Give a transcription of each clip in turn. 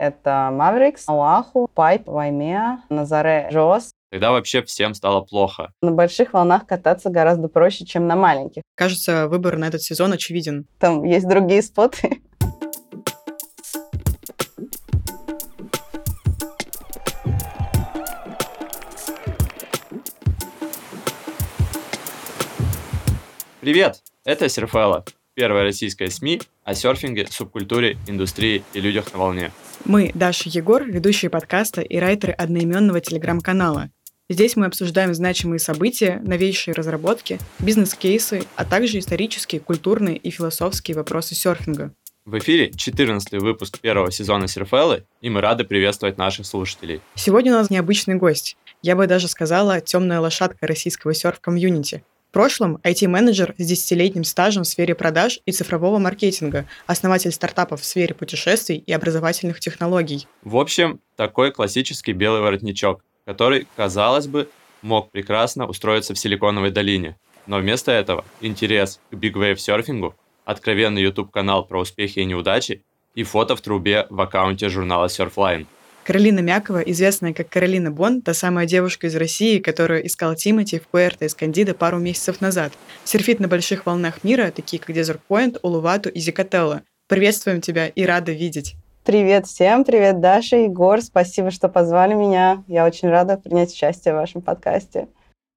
Это Mavericks, Оаху, Пайп, Ваймеа, Назаре, Жос. Тогда вообще всем стало плохо. На больших волнах кататься гораздо проще, чем на маленьких. Кажется, выбор на этот сезон очевиден. Там есть другие споты. Привет! Это Серфелла, первая российская СМИ о серфинге, субкультуре, индустрии и людях на волне. Мы, Даша Егор, ведущие подкаста и райтеры одноименного телеграм-канала. Здесь мы обсуждаем значимые события, новейшие разработки, бизнес-кейсы, а также исторические, культурные и философские вопросы серфинга. В эфире 14 выпуск первого сезона Серфеллы, и мы рады приветствовать наших слушателей. Сегодня у нас необычный гость. Я бы даже сказала, темная лошадка российского серф-комьюнити. В прошлом IT-менеджер с десятилетним стажем в сфере продаж и цифрового маркетинга, основатель стартапов в сфере путешествий и образовательных технологий. В общем, такой классический белый воротничок, который, казалось бы, мог прекрасно устроиться в Силиконовой долине. Но вместо этого интерес к Big Wave серфингу, откровенный YouTube-канал про успехи и неудачи и фото в трубе в аккаунте журнала Surfline – Каролина Мякова, известная как Каролина Бон, та самая девушка из России, которая искала Тимати в Пуэрто Эскандидо пару месяцев назад. Серфит на больших волнах мира, такие как Point, Улувату и Зикателло. Приветствуем тебя и рада видеть. Привет всем, привет Даша, Егор, спасибо, что позвали меня. Я очень рада принять участие в вашем подкасте.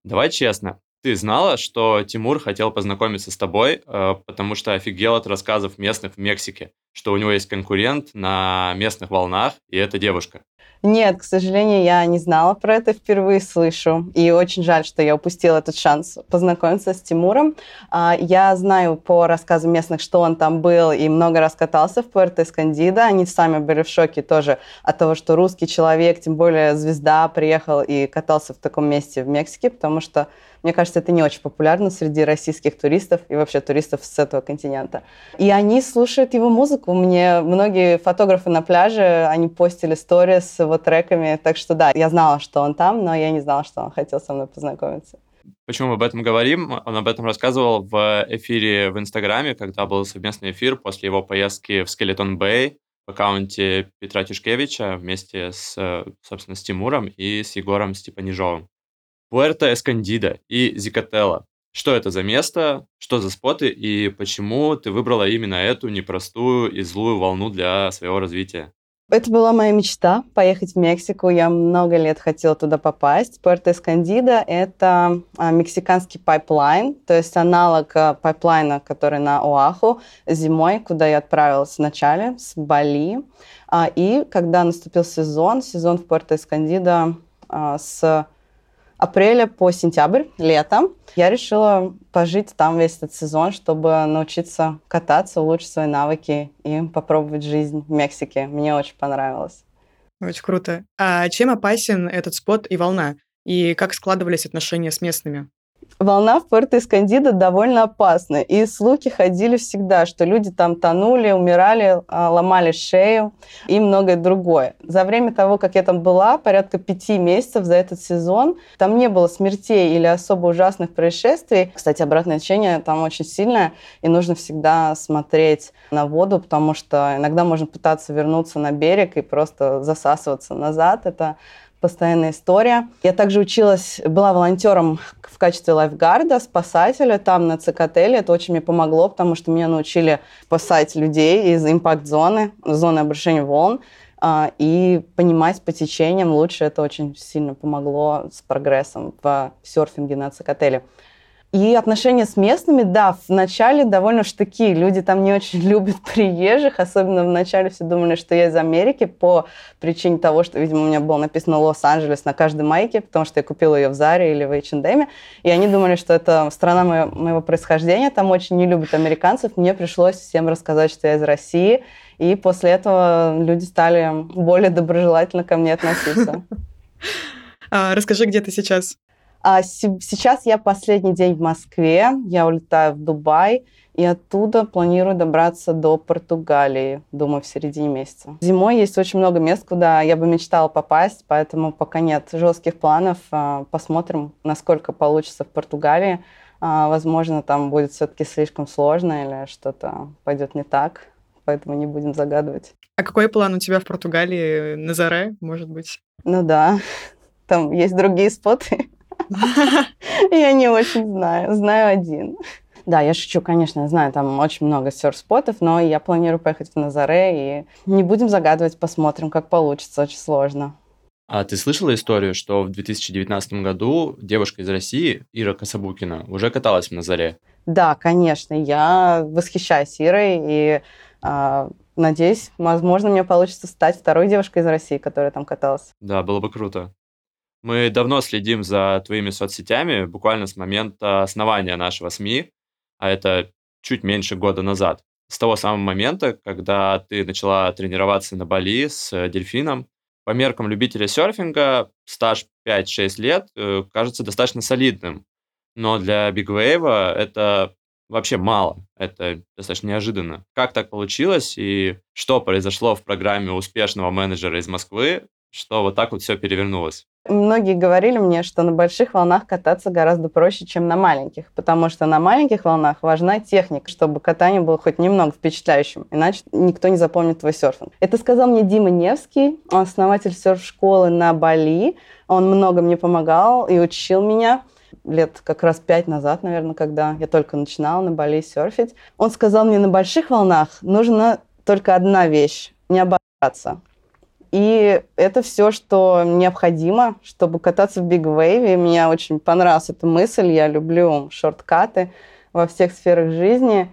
Давай честно, ты знала, что Тимур хотел познакомиться с тобой, э, потому что офигел от рассказов местных в Мексике, что у него есть конкурент на местных волнах, и это девушка? Нет, к сожалению, я не знала про это, впервые слышу. И очень жаль, что я упустила этот шанс познакомиться с Тимуром. А, я знаю по рассказам местных, что он там был и много раз катался в Пуэрто-Эскандидо. Они сами были в шоке тоже от того, что русский человек, тем более звезда, приехал и катался в таком месте в Мексике, потому что мне кажется, это не очень популярно среди российских туристов и вообще туристов с этого континента. И они слушают его музыку. Мне многие фотографы на пляже, они постили сторис с его треками. Так что да, я знала, что он там, но я не знала, что он хотел со мной познакомиться. Почему мы об этом говорим? Он об этом рассказывал в эфире в Инстаграме, когда был совместный эфир после его поездки в Скелетон Бэй в аккаунте Петра Тишкевича вместе с, собственно, с Тимуром и с Егором Степанижовым. Пуэрто Эскондидо и Сикатела. Что это за место, что за споты и почему ты выбрала именно эту непростую и злую волну для своего развития? Это была моя мечта — поехать в Мексику. Я много лет хотела туда попасть. Пуэрто-Эскондидо — это а, мексиканский пайплайн, то есть аналог а, пайплайна, который на Оаху зимой, куда я отправилась вначале, с Бали. А, и когда наступил сезон, сезон в Пуэрто-Эскандида с апреля по сентябрь, лето, я решила пожить там весь этот сезон, чтобы научиться кататься, улучшить свои навыки и попробовать жизнь в Мексике. Мне очень понравилось. Очень круто. А чем опасен этот спот и волна? И как складывались отношения с местными? Волна в Пуэрто-Эскандидо довольно опасна. И слухи ходили всегда, что люди там тонули, умирали, а, ломали шею и многое другое. За время того, как я там была, порядка пяти месяцев за этот сезон, там не было смертей или особо ужасных происшествий. Кстати, обратное течение там очень сильное, и нужно всегда смотреть на воду, потому что иногда можно пытаться вернуться на берег и просто засасываться назад. Это постоянная история. Я также училась, была волонтером в качестве лайфгарда, спасателя там на Цикателе. Это очень мне помогло, потому что меня научили спасать людей из импакт-зоны, зоны обрушения волн а, и понимать по течениям лучше. Это очень сильно помогло с прогрессом в серфинге на Цикателе. И отношения с местными, да, в начале довольно штыки. Люди там не очень любят приезжих, особенно в начале все думали, что я из Америки по причине того, что, видимо, у меня было написано Лос-Анджелес на каждой майке, потому что я купила ее в Заре или в H&M. И они думали, что это страна моего, моего происхождения, там очень не любят американцев. Мне пришлось всем рассказать, что я из России. И после этого люди стали более доброжелательно ко мне относиться. А, расскажи, где ты сейчас? А сейчас я последний день в Москве, я улетаю в Дубай, и оттуда планирую добраться до Португалии, думаю, в середине месяца. Зимой есть очень много мест, куда я бы мечтала попасть, поэтому пока нет жестких планов. А, посмотрим, насколько получится в Португалии. А, возможно, там будет все-таки слишком сложно или что-то пойдет не так. поэтому не будем загадывать. А какой план у тебя в Португалии? На заре, может быть? Ну да, там есть другие споты. Я не очень знаю, знаю один. Да, я шучу, конечно, я знаю, там очень много серф-спотов, но я планирую поехать в Назаре, и не будем загадывать, посмотрим, как получится, очень сложно. А ты слышала историю, что в 2019 году девушка из России, Ира Кособукина, уже каталась в Назаре? Да, конечно, я восхищаюсь Ирой, и э, надеюсь, возможно, мне получится стать второй девушкой из России, которая там каталась. Да, было бы круто. Мы давно следим за твоими соцсетями, буквально с момента основания нашего СМИ, а это чуть меньше года назад. С того самого момента, когда ты начала тренироваться на Бали с э, дельфином, по меркам любителя серфинга стаж 5-6 лет э, кажется достаточно солидным. Но для Wave это вообще мало. Это достаточно неожиданно. Как так получилось и что произошло в программе успешного менеджера из Москвы, что вот так вот все перевернулось? Многие говорили мне, что на больших волнах кататься гораздо проще, чем на маленьких, потому что на маленьких волнах важна техника, чтобы катание было хоть немного впечатляющим, иначе никто не запомнит твой серфинг. Это сказал мне Дима Невский, основатель серф-школы на Бали. Он много мне помогал и учил меня лет как раз пять назад, наверное, когда я только начинала на Бали серфить. Он сказал мне, на больших волнах нужна только одна вещь – не обораться. И это все, что необходимо, чтобы кататься в Big Wave. И мне очень понравилась эта мысль. Я люблю шорткаты во всех сферах жизни.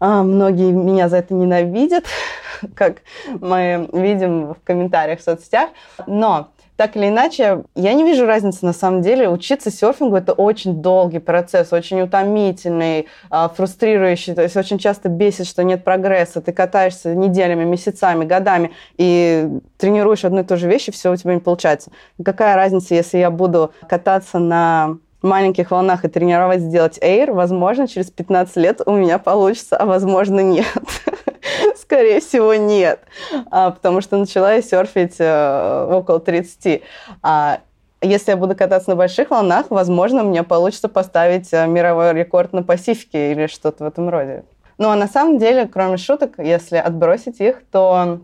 А, многие меня за это ненавидят, как мы видим в комментариях в соцсетях. Но так или иначе, я не вижу разницы на самом деле. Учиться серфингу это очень долгий процесс, очень утомительный, а, фрустрирующий. То есть очень часто бесит, что нет прогресса. Ты катаешься неделями, месяцами, годами и тренируешь одну и ту же вещь, и все у тебя не получается. Какая разница, если я буду кататься на маленьких волнах и тренировать сделать эйр, возможно, через 15 лет у меня получится, а возможно, нет. Скорее всего, нет, а, потому что начала я серфить а, около 30. А если я буду кататься на больших волнах, возможно, мне получится поставить а, мировой рекорд на Пасифике или что-то в этом роде. Ну а на самом деле, кроме шуток, если отбросить их, то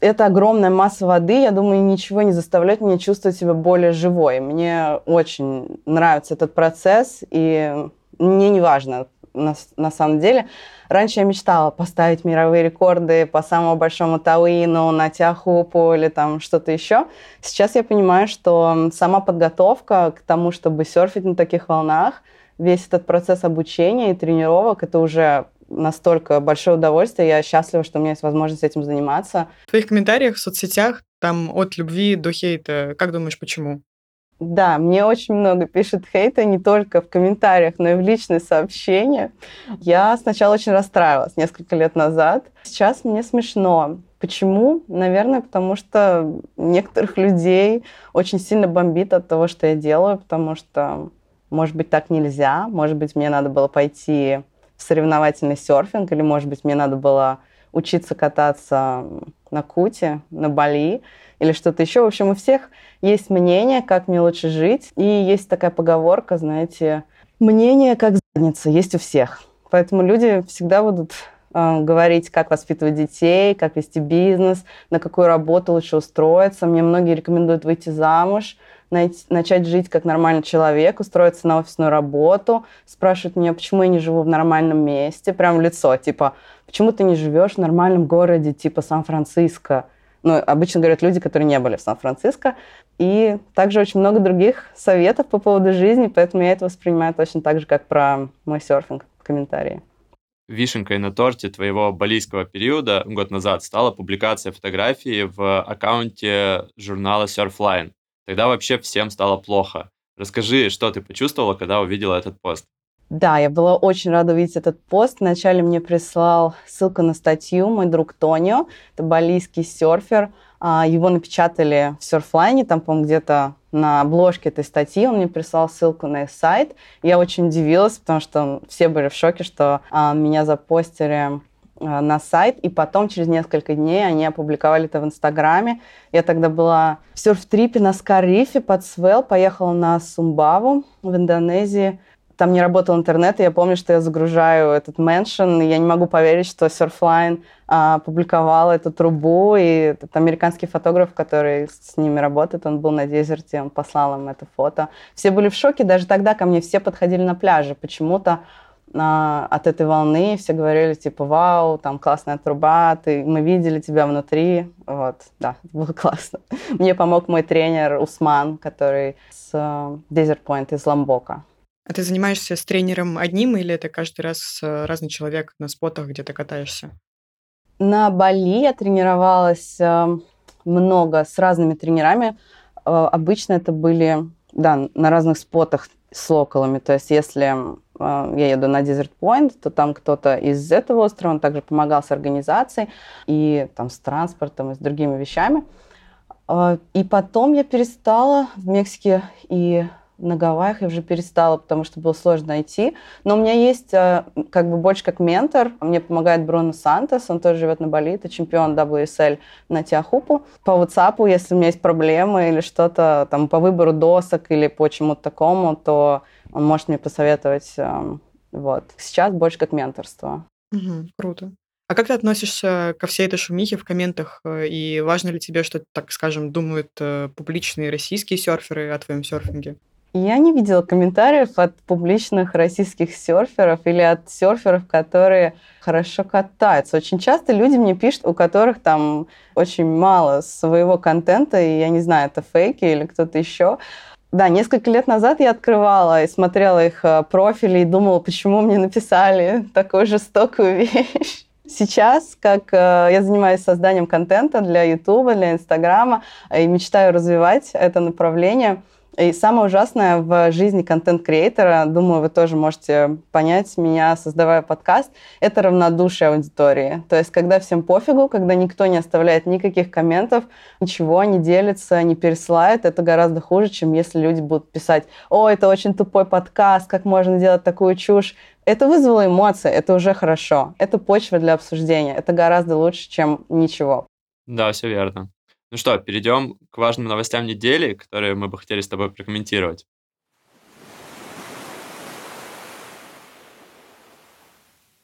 это огромная масса воды, я думаю, ничего не заставляет меня чувствовать себя более живой. Мне очень нравится этот процесс, и мне не важно, на, на самом деле. Раньше я мечтала поставить мировые рекорды по самому большому Тауину, на Тяхупу или там что-то еще. Сейчас я понимаю, что сама подготовка к тому, чтобы серфить на таких волнах, весь этот процесс обучения и тренировок, это уже настолько большое удовольствие. Я счастлива, что у меня есть возможность этим заниматься. В твоих комментариях в соцсетях там от любви до хейта. Как думаешь, почему? Да, мне очень много пишет хейта, не только в комментариях, но и в личные сообщения. Я сначала очень расстраивалась несколько лет назад. Сейчас мне смешно. Почему? Наверное, потому что некоторых людей очень сильно бомбит от того, что я делаю, потому что, может быть, так нельзя, может быть, мне надо было пойти в соревновательный серфинг, или, может быть, мне надо было учиться кататься на Куте, на Бали или что-то еще. В общем, у всех есть мнение, как мне лучше жить. И есть такая поговорка, знаете, мнение как задница есть у всех. Поэтому люди всегда будут э, говорить, как воспитывать детей, как вести бизнес, на какую работу лучше устроиться. Мне многие рекомендуют выйти замуж, найти, начать жить как нормальный человек, устроиться на офисную работу. Спрашивают меня, почему я не живу в нормальном месте, прям в лицо, типа, почему ты не живешь в нормальном городе, типа Сан-Франциско? Ну, обычно говорят люди, которые не были в Сан-Франциско. И также очень много других советов по поводу жизни, поэтому я это воспринимаю точно так же, как про мой серфинг в комментарии. Вишенкой на торте твоего балийского периода год назад стала публикация фотографии в аккаунте журнала Surfline. Тогда вообще всем стало плохо. Расскажи, что ты почувствовала, когда увидела этот пост? Да, я была очень рада увидеть этот пост. Вначале мне прислал ссылку на статью мой друг Тонио, это балийский серфер. А, его напечатали в серфлайне, там, по-моему, где-то на обложке этой статьи он мне прислал ссылку на их сайт. Я очень удивилась, потому что все были в шоке, что а, меня запостили а, на сайт, и потом через несколько дней они опубликовали это в Инстаграме. Я тогда была в серф-трипе на Скарифе под Свел, поехала на Сумбаву в Индонезии там не работал интернет, и я помню, что я загружаю этот меншин, и я не могу поверить, что Surfline а, публиковал эту трубу, и этот американский фотограф, который с ними работает, он был на дезерте, он послал им это фото. Все были в шоке, даже тогда ко мне все подходили на пляже, почему-то а, от этой волны все говорили, типа, вау, там классная труба, ты, мы видели тебя внутри, вот, да, было классно. Мне помог мой тренер Усман, который с uh, Desert Point из Ламбока. А ты занимаешься с тренером одним или это каждый раз э, разный человек на спотах, где ты катаешься? На Бали я тренировалась э, много с разными тренерами. Э, обычно это были, да, на разных спотах с локалами. То есть если я еду на Desert Point, то там кто-то из этого острова, он также помогал с организацией и там с транспортом и с другими вещами. И потом я перестала в Мексике и на Гавайях я уже перестала, потому что было сложно найти. Но у меня есть э, как бы больше как ментор. Мне помогает Бруно Сантос, он тоже живет на Бали, это чемпион WSL на Тиахупу. По WhatsApp, если у меня есть проблемы или что-то там по выбору досок или по чему-то такому, то он может мне посоветовать. Эм, вот. Сейчас больше как менторство. Угу, круто. А как ты относишься ко всей этой шумихе в комментах? Э, и важно ли тебе, что, так скажем, думают э, публичные российские серферы о твоем серфинге? Я не видела комментариев от публичных российских серферов или от серферов, которые хорошо катаются. Очень часто люди мне пишут, у которых там очень мало своего контента, и я не знаю, это фейки или кто-то еще. Да, несколько лет назад я открывала и смотрела их э, профили и думала, почему мне написали такую жестокую вещь. Сейчас, как э, я занимаюсь созданием контента для YouTube, для Инстаграма и мечтаю развивать это направление – и самое ужасное в жизни контент-креатора, думаю, вы тоже можете понять меня, создавая подкаст, это равнодушие аудитории. То есть, когда всем пофигу, когда никто не оставляет никаких комментов, ничего не делится, не пересылает, это гораздо хуже, чем если люди будут писать, о, это очень тупой подкаст, как можно делать такую чушь. Это вызвало эмоции, это уже хорошо. Это почва для обсуждения. Это гораздо лучше, чем ничего. Да, все верно. Ну что, перейдем к важным новостям недели, которые мы бы хотели с тобой прокомментировать.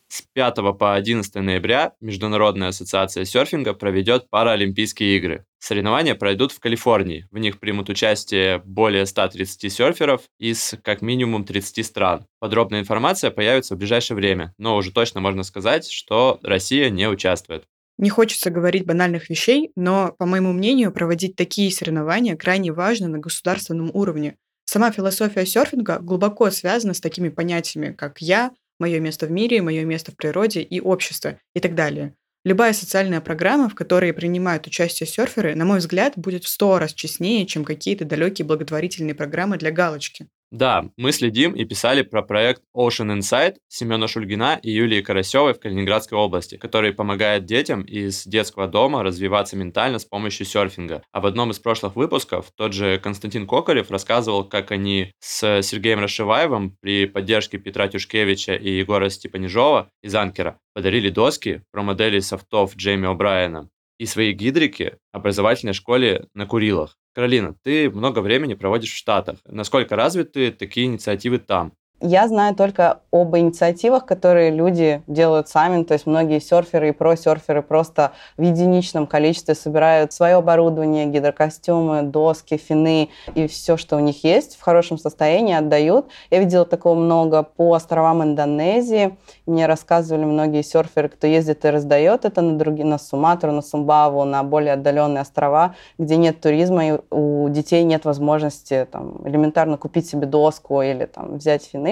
С 5 по 11 ноября Международная ассоциация серфинга проведет Паралимпийские игры. Соревнования пройдут в Калифорнии. В них примут участие более 130 серферов из как минимум 30 стран. Подробная информация появится в ближайшее время, но уже точно можно сказать, что Россия не участвует. Не хочется говорить банальных вещей, но, по моему мнению, проводить такие соревнования крайне важно на государственном уровне. Сама философия серфинга глубоко связана с такими понятиями, как «я», «мое место в мире», «мое место в природе» и «общество» и так далее. Любая социальная программа, в которой принимают участие серферы, на мой взгляд, будет в сто раз честнее, чем какие-то далекие благотворительные программы для галочки. Да, мы следим и писали про проект Ocean Insight Семена Шульгина и Юлии Карасевой в Калининградской области, который помогает детям из детского дома развиваться ментально с помощью серфинга. А в одном из прошлых выпусков тот же Константин Кокарев рассказывал, как они с Сергеем Рашиваевым при поддержке Петра Тюшкевича и Егора Степанижова из Анкера подарили доски про модели софтов Джейми О'Брайена и свои гидрики образовательной школе на Курилах. Каролина, ты много времени проводишь в Штатах. Насколько развиты такие инициативы там? Я знаю только об инициативах, которые люди делают сами. То есть многие серферы и про-серферы просто в единичном количестве собирают свое оборудование, гидрокостюмы, доски, фины и все, что у них есть, в хорошем состоянии отдают. Я видела такого много по островам Индонезии. Мне рассказывали многие серферы, кто ездит и раздает это на другие, на Суматру, на Сумбаву, на более отдаленные острова, где нет туризма и у детей нет возможности там, элементарно купить себе доску или там, взять фины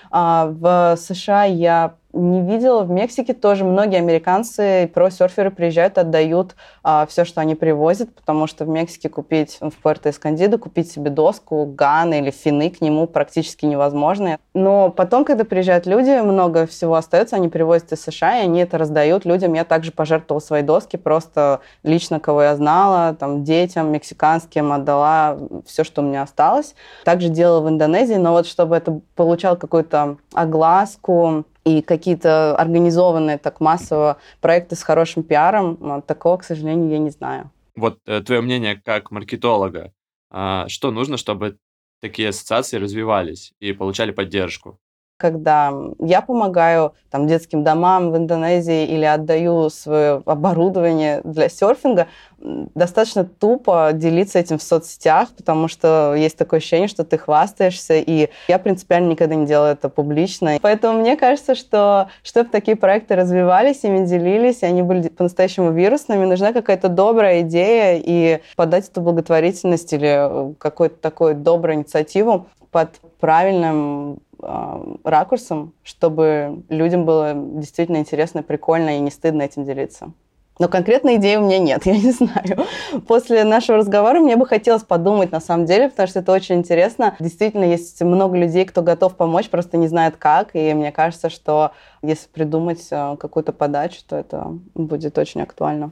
в США я не видела. В Мексике тоже многие американцы про-серферы приезжают, отдают а, все, что они привозят, потому что в Мексике купить, в Пуэрто-Эскандидо, купить себе доску, ган или фины к нему практически невозможно. Но потом, когда приезжают люди, много всего остается, они привозят из США, и они это раздают людям. Я также пожертвовала свои доски, просто лично, кого я знала, там, детям мексиканским отдала все, что у меня осталось. Также делала в Индонезии, но вот чтобы это получал какую-то огласку, и какие-то организованные так массово проекты с хорошим пиаром, такого, к сожалению, я не знаю. Вот э, твое мнение как маркетолога, а, что нужно, чтобы такие ассоциации развивались и получали поддержку? Когда я помогаю там, детским домам в Индонезии или отдаю свое оборудование для серфинга, достаточно тупо делиться этим в соцсетях, потому что есть такое ощущение, что ты хвастаешься, и я принципиально никогда не делаю это публично. Поэтому мне кажется, что чтобы такие проекты развивались, ими делились, и они были по-настоящему вирусными, нужна какая-то добрая идея, и подать эту благотворительность или какую-то такую добрую инициативу под правильным э, ракурсом, чтобы людям было действительно интересно, прикольно и не стыдно этим делиться. Но конкретной идеи у меня нет, я не знаю. После нашего разговора мне бы хотелось подумать на самом деле, потому что это очень интересно. Действительно, есть много людей, кто готов помочь, просто не знает как. И мне кажется, что если придумать э, какую-то подачу, то это будет очень актуально.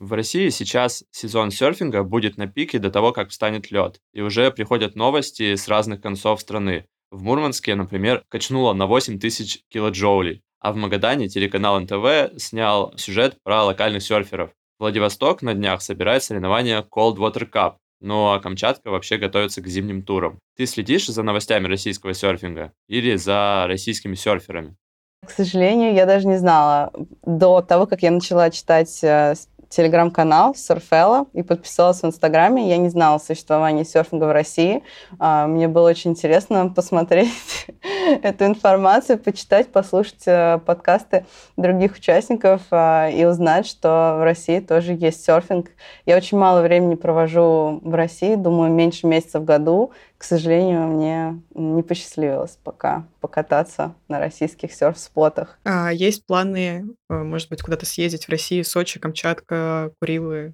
В России сейчас сезон серфинга будет на пике до того, как встанет лед, и уже приходят новости с разных концов страны. В Мурманске, например, качнуло на 8 тысяч килоджоулей, а в Магадане телеканал НТВ снял сюжет про локальных серферов. Владивосток на днях собирает соревнования Cold Water Cup, ну а Камчатка вообще готовится к зимним турам. Ты следишь за новостями российского серфинга или за российскими серферами? К сожалению, я даже не знала до того, как я начала читать э, телеграм-канал Surfella и подписалась в Инстаграме. Я не знала о существовании серфинга в России. А, мне было очень интересно посмотреть эту информацию, почитать, послушать э, подкасты других участников а, и узнать, что в России тоже есть серфинг. Я очень мало времени провожу в России, думаю, меньше месяца в году к сожалению, мне не посчастливилось пока покататься на российских серф-спотах. А есть планы, э, может быть, куда-то съездить в Россию, Сочи, Камчатка, Курилы?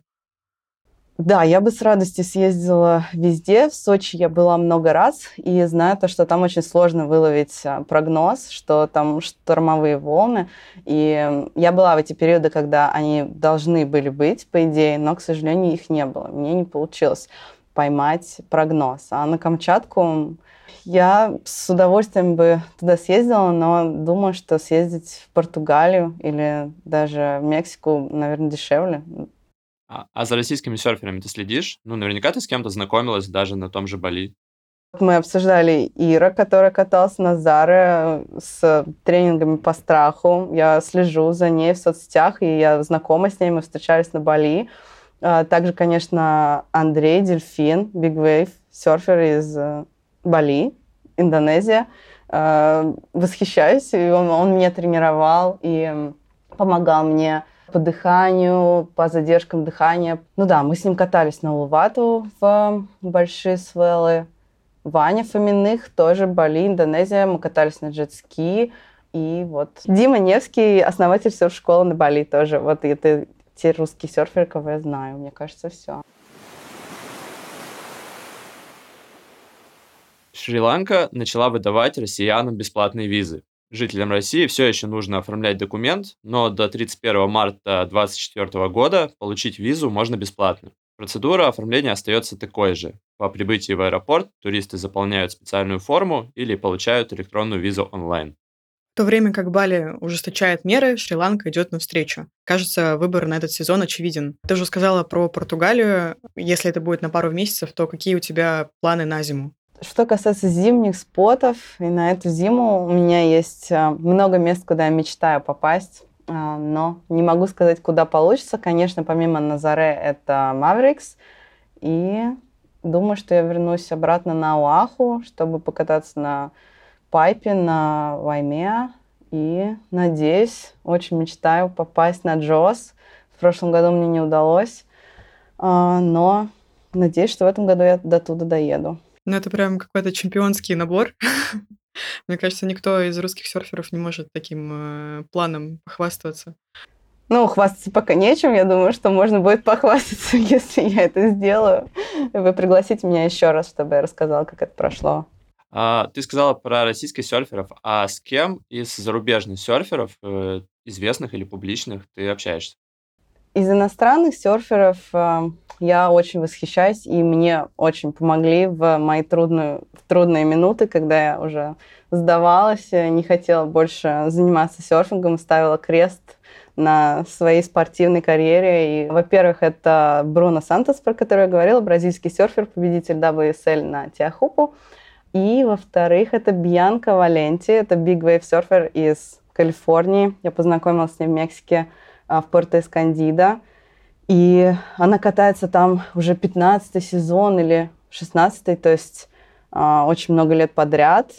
Да, я бы с радостью съездила везде. В Сочи я была много раз и знаю то, что там очень сложно выловить а, прогноз, что там штормовые волны. И я была в эти периоды, когда они должны были быть, по идее, но, к сожалению, их не было. Мне не получилось поймать прогноз. А на Камчатку я с удовольствием бы туда съездила, но думаю, что съездить в Португалию или даже в Мексику, наверное, дешевле. А, а за российскими серферами ты следишь? Ну, наверняка ты с кем-то знакомилась даже на том же Бали. Мы обсуждали Ира, которая каталась на Заре с тренингами по страху. Я слежу за ней в соцсетях, и я знакома с ней, мы встречались на Бали. А, также, конечно, Андрей Дельфин, Big Wave, серфер из э, Бали, Индонезия. А, восхищаюсь, и он, он меня тренировал и помогал мне по дыханию, по задержкам дыхания. Ну да, мы с ним катались на Лувату в большие свеллы. Ваня Фоминых, тоже Бали, Индонезия. Мы катались на джет-ски. И вот Дима Невский, основатель серф-школы на Бали тоже. Вот это те русские серферы, кого я знаю. Мне кажется, все. Шри-Ланка начала выдавать россиянам бесплатные визы. Жителям России все еще нужно оформлять документ, но до 31 марта 2024 года получить визу можно бесплатно. Процедура оформления остается такой же. По прибытии в аэропорт туристы заполняют специальную форму или получают электронную визу онлайн. В то время как Бали ужесточает меры, Шри-Ланка идет навстречу. Кажется, выбор на этот сезон очевиден. Ты уже сказала про Португалию. Если это будет на пару месяцев, то какие у тебя планы на зиму? Что касается зимних спотов, и на эту зиму у меня есть а, много мест, куда я мечтаю попасть, а, но не могу сказать, куда получится. Конечно, помимо Назаре это Маврикс, и думаю, что я вернусь обратно на Уаху, чтобы покататься на пайпе на Вайме. И надеюсь, очень мечтаю попасть на Джос. В прошлом году мне не удалось, а, но надеюсь, что в этом году я до туда доеду. Ну, это прям какой-то чемпионский набор. Мне кажется, никто из русских серферов не может таким э, планом похвастаться. Ну, хвастаться пока нечем. Я думаю, что можно будет похвастаться, если я это сделаю. Вы пригласите меня еще раз, чтобы я рассказала, как это прошло. А, ты сказала про российских серферов, а с кем из зарубежных серферов, э, известных или публичных, ты общаешься? Из иностранных серферов э, я очень восхищаюсь, и мне очень помогли в мои трудные, в трудные минуты, когда я уже сдавалась, не хотела больше заниматься серфингом, ставила крест на своей спортивной карьере. И, во-первых, это Бруно Сантос, про который я говорила, бразильский серфер, победитель WSL на Тиахупу. И, во-вторых, это Бьянка Валенти, это Big Wave Surfer из Калифорнии. Я познакомилась с ней в Мексике а, в Пуэрто-Эскондидо. И она катается там уже 15 сезон или 16 то есть а, очень много лет подряд.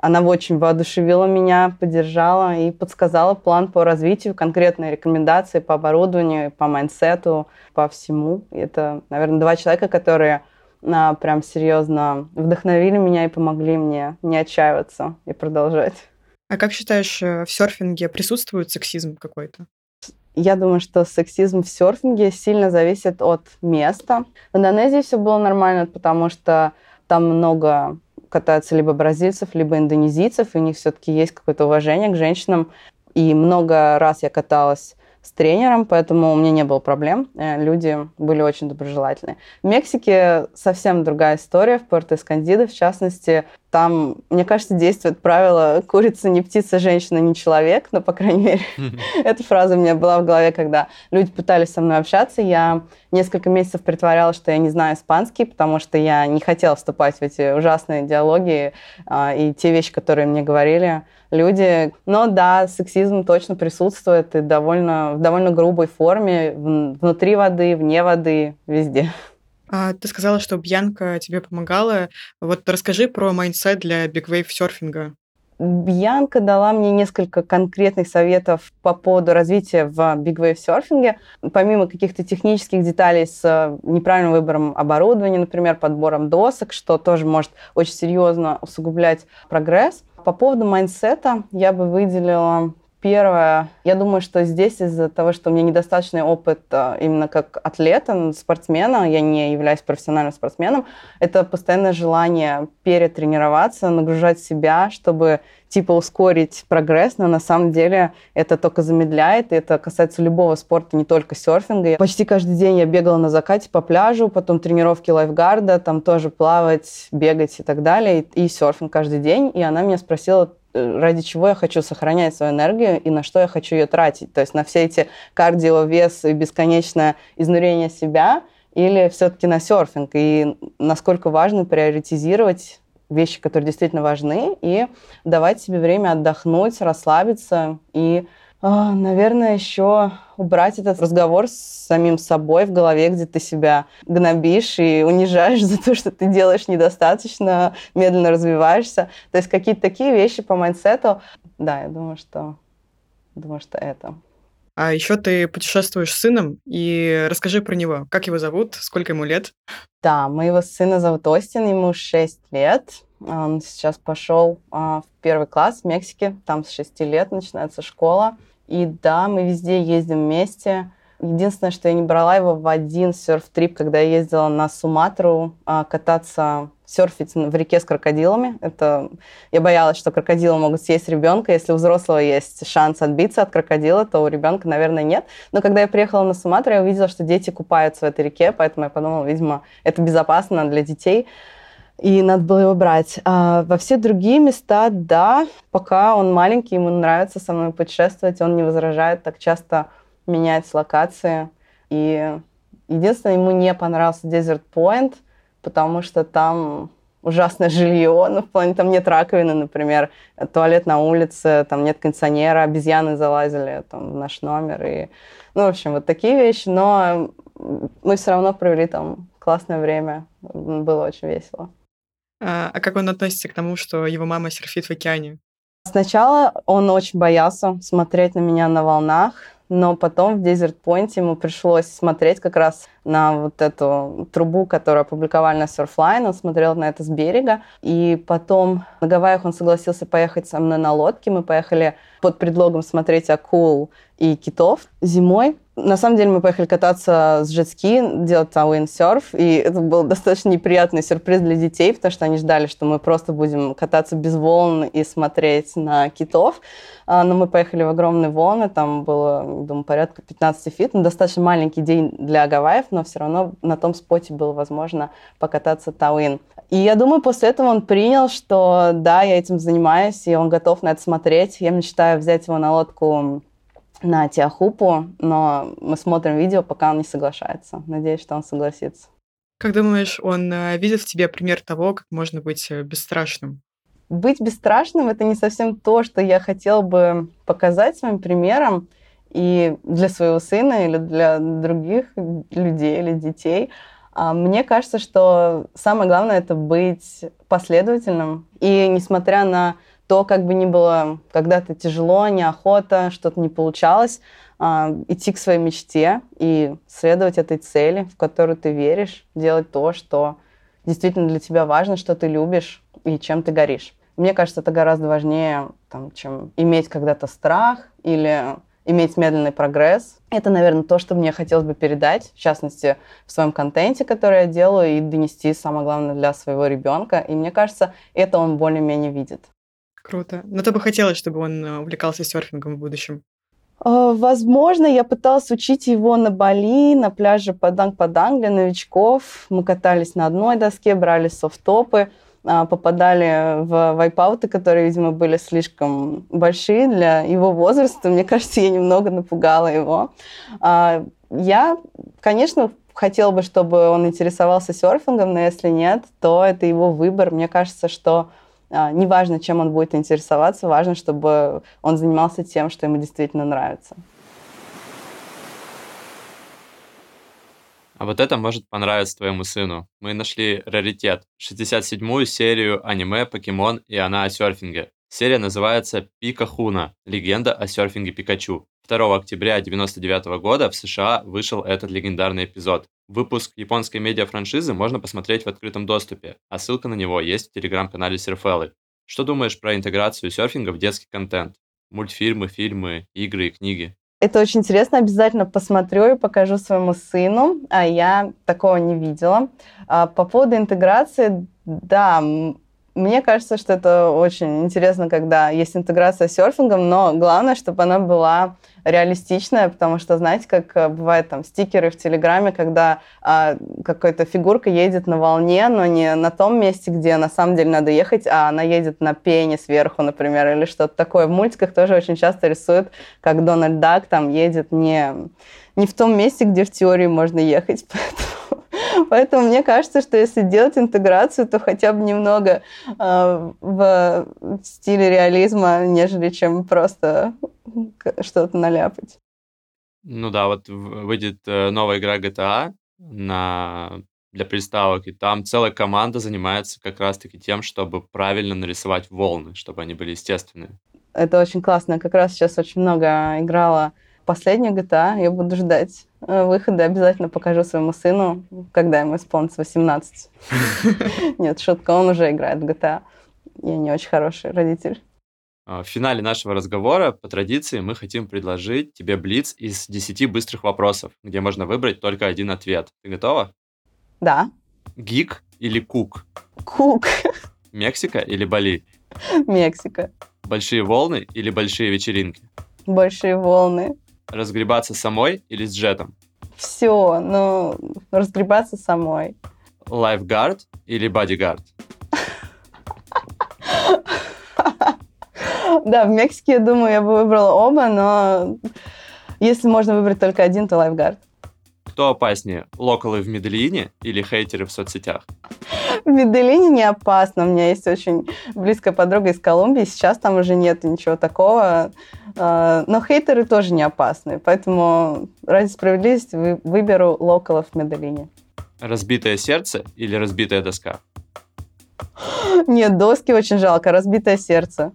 Она очень воодушевила меня, поддержала и подсказала план по развитию, конкретные рекомендации по оборудованию, по майндсету, по всему. И это, наверное, два человека, которые а, прям серьезно вдохновили меня и помогли мне не отчаиваться и продолжать. А как считаешь, э, в серфинге присутствует сексизм какой-то? Я думаю, что сексизм в серфинге сильно зависит от места. В Индонезии все было нормально, потому что там много катаются либо бразильцев, либо индонезийцев, и у них все-таки есть какое-то уважение к женщинам. И много раз я каталась с тренером, поэтому у меня не было проблем. Э, люди были очень доброжелательны. В Мексике совсем другая история, в Порто-Эскандидо, в частности, там, мне кажется, действует правило «курица не птица, женщина не человек», но, по крайней мере, эта фраза у меня была в голове, когда люди пытались со мной общаться. Я несколько месяцев притворялась, что я не знаю испанский, потому что я не хотела вступать в эти ужасные диалоги а, и те вещи, которые мне говорили люди. Но да, сексизм точно присутствует и довольно, в довольно грубой форме, внутри воды, вне воды, везде. А, ты сказала, что Бьянка тебе помогала. Вот расскажи про майндсет для Wave серфинга. Бьянка дала мне несколько конкретных советов по поводу развития в Big Wave серфинге. Помимо каких-то технических деталей с э, неправильным выбором оборудования, например, подбором досок, что тоже может очень серьезно усугублять прогресс. По поводу майндсета я бы выделила Первое, я думаю, что здесь из-за того, что у меня недостаточный опыт а, именно как атлета, спортсмена, я не являюсь профессиональным спортсменом, это постоянное желание перетренироваться, нагружать себя, чтобы типа ускорить прогресс, но на самом деле это только замедляет, и это касается любого спорта, не только серфинга. Почти каждый день я бегала на закате по пляжу, потом тренировки лайфгарда, там тоже плавать, бегать и так далее, и, и серфинг каждый день. И она меня спросила, Э, ради чего я хочу сохранять свою энергию и на что я хочу ее тратить. То есть на все эти кардио, вес и бесконечное изнурение себя или все-таки на серфинг. И насколько важно приоритизировать вещи, которые действительно важны, и давать себе время отдохнуть, расслабиться и наверное, еще убрать этот разговор с самим собой в голове, где ты себя гнобишь и унижаешь за то, что ты делаешь недостаточно, медленно развиваешься. То есть какие-то такие вещи по майндсету. Да, я думаю, что, думаю, что это. А еще ты путешествуешь с сыном, и расскажи про него. Как его зовут? Сколько ему лет? Да, моего сына зовут Остин, ему 6 лет. Он сейчас пошел а, в первый класс в Мексике, там с 6 лет начинается школа. И да, мы везде ездим вместе. Единственное, что я не брала его в один серф-трип, когда я ездила на Суматру а, кататься, серфить в реке с крокодилами. Это я боялась, что крокодилы могут съесть ребенка. Если у взрослого есть шанс отбиться от крокодила, то у ребенка, наверное, нет. Но когда я приехала на Суматру, я увидела, что дети купаются в этой реке, поэтому я подумала, видимо, это безопасно для детей и надо было его брать. А во все другие места, да, пока он маленький, ему нравится со мной путешествовать, он не возражает, так часто менять локации. И единственное, ему не понравился Desert Point, потому что там ужасное жилье, ну, в плане, там нет раковины, например, туалет на улице, там нет кондиционера, обезьяны залазили там, в наш номер, и, ну, в общем, вот такие вещи, но мы все равно провели там классное время, было очень весело. А, а как он относится к тому, что его мама серфит в океане? Сначала он очень боялся смотреть на меня на волнах, но потом в Desert Point ему пришлось смотреть как раз на вот эту трубу, которую опубликовали на Surfline. Он смотрел на это с берега. И потом на Гавайях он согласился поехать со мной на лодке. Мы поехали под предлогом смотреть акул и китов зимой. На самом деле мы поехали кататься с jet ski, делать серф, и это был достаточно неприятный сюрприз для детей, потому что они ждали, что мы просто будем кататься без волн и смотреть на китов. А, но мы поехали в огромные волны, там было, думаю, порядка 15 feet, ну, достаточно маленький день для Гавайев, но все равно на том споте было возможно покататься tow-in. И я думаю, после этого он принял, что да, я этим занимаюсь, и он готов на это смотреть. Я мечтаю взять его на лодку на Тиахупу, но мы смотрим видео, пока он не соглашается. Надеюсь, что он согласится. Как думаешь, он э, видит в тебе пример того, как можно быть э, бесстрашным? Быть бесстрашным — это не совсем то, что я хотела бы показать своим примером и для своего сына или для других людей или детей. А мне кажется, что самое главное — это быть последовательным. И несмотря на то, как бы ни было когда-то тяжело, неохота, что-то не получалось, а, идти к своей мечте и следовать этой цели, в которую ты веришь, делать то, что действительно для тебя важно, что ты любишь и чем ты горишь. Мне кажется, это гораздо важнее, там, чем иметь когда-то страх или иметь медленный прогресс. Это, наверное, то, что мне хотелось бы передать, в частности, в своем контенте, который я делаю, и донести, самое главное, для своего ребенка. И мне кажется, это он более-менее видит. Круто. Но ты бы хотелось, чтобы он э, увлекался серфингом в будущем? А, возможно, я пыталась учить его на Бали, на пляже Паданг-Паданг для новичков. Мы катались на одной доске, брали софт-топы, а, попадали в вайпауты, которые, видимо, были слишком большие для его возраста. Мне кажется, я немного напугала его. А, я, конечно, хотела бы, чтобы он интересовался серфингом, но если нет, то это его выбор. Мне кажется, что неважно, чем он будет интересоваться, важно, чтобы он занимался тем, что ему действительно нравится. А вот это может понравиться твоему сыну. Мы нашли раритет. 67-ю серию аниме «Покемон» и она о серфинге. Серия называется «Пика Хуна. Легенда о серфинге Пикачу». 2 октября 1999 года в США вышел этот легендарный эпизод. Выпуск японской медиа-франшизы можно посмотреть в открытом доступе, а ссылка на него есть в телеграм-канале Серфеллы. Что думаешь про интеграцию серфинга в детский контент? Мультфильмы, фильмы, игры и книги. Это очень интересно, обязательно посмотрю и покажу своему сыну, а я такого не видела. А по поводу интеграции, да, мне кажется, что это очень интересно, когда есть интеграция с серфингом, но главное, чтобы она была реалистичная, потому что, знаете, как э, бывает там стикеры в Телеграме, когда а, какая-то фигурка едет на волне, но не на том месте, где на самом деле надо ехать, а она едет на пене сверху, например, или что-то такое. В мультиках тоже очень часто рисуют, как Дональд Дак там едет не, не в том месте, где в теории можно ехать, поэтому Поэтому мне кажется, что если делать интеграцию, то хотя бы немного э, в стиле реализма, нежели чем просто что-то наляпать. Ну да, вот выйдет э, новая игра GTA на для приставок, и там целая команда занимается как раз-таки тем, чтобы правильно нарисовать волны, чтобы они были естественные. Это очень классно. Как раз сейчас очень много играла последнюю GTA. Я буду ждать э, выхода. Обязательно покажу своему сыну, когда ему исполнится 18. Нет, шутка, он уже играет в GTA. Я не очень хороший родитель. А, в финале нашего разговора, по традиции, мы хотим предложить тебе блиц из 10 быстрых вопросов, где можно выбрать только один ответ. Ты готова? Да. Гик или кук? Кук. Мексика или Бали? Мексика. Большие волны или большие вечеринки? Большие волны. Разгребаться самой или с jet ом? Все, ну, разгребаться самой. Lifeguard или bodyguard? Да, в Мексике, я думаю, я бы выбрала оба, но если можно выбрать только один, то lifeguard. Кто опаснее, локалы в Медельине или хейтеры в соцсетях? В Медельине не опасно. У меня есть очень близкая подруга из Колумбии. Сейчас там уже нет ничего такого. А, но хейтеры тоже не опасны. Поэтому ради справедливости выберу локалов в Медельине. Разбитое сердце или разбитая доска? Нет, доски очень жалко. Разбитое сердце.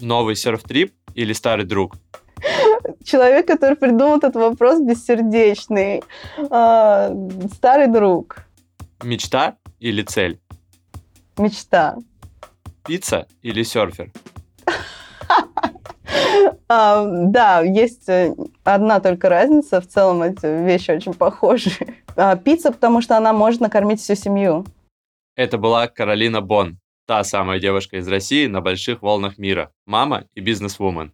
Новый серф-трип или старый друг? Человек, который придумал этот вопрос, бессердечный. А, старый друг. Мечта или цель? Мечта. Пицца или серфер? А, да, есть э, одна только разница. В целом эти вещи очень похожи. А, пицца, потому что она может накормить всю семью. Это была Каролина Бон, та самая девушка из России на больших волнах мира, мама и бизнес-вумен.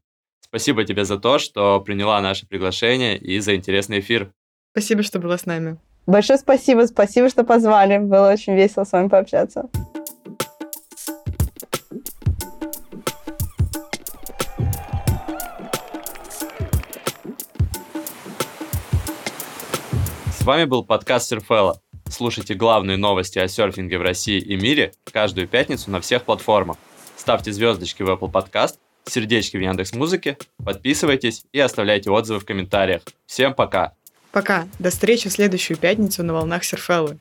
Спасибо тебе за то, что приняла наше приглашение и за интересный эфир. Спасибо, что была с нами. Большое спасибо, спасибо, что позвали. Было очень весело с вами пообщаться. С вами был подкаст Серфела. Слушайте главные новости о серфинге в России и мире каждую пятницу на всех платформах. Ставьте звездочки в Apple Podcast – сердечки в Яндекс Музыке, подписывайтесь и оставляйте отзывы в комментариях. Всем пока! Пока. До встречи в следующую пятницу на волнах Серфеллы.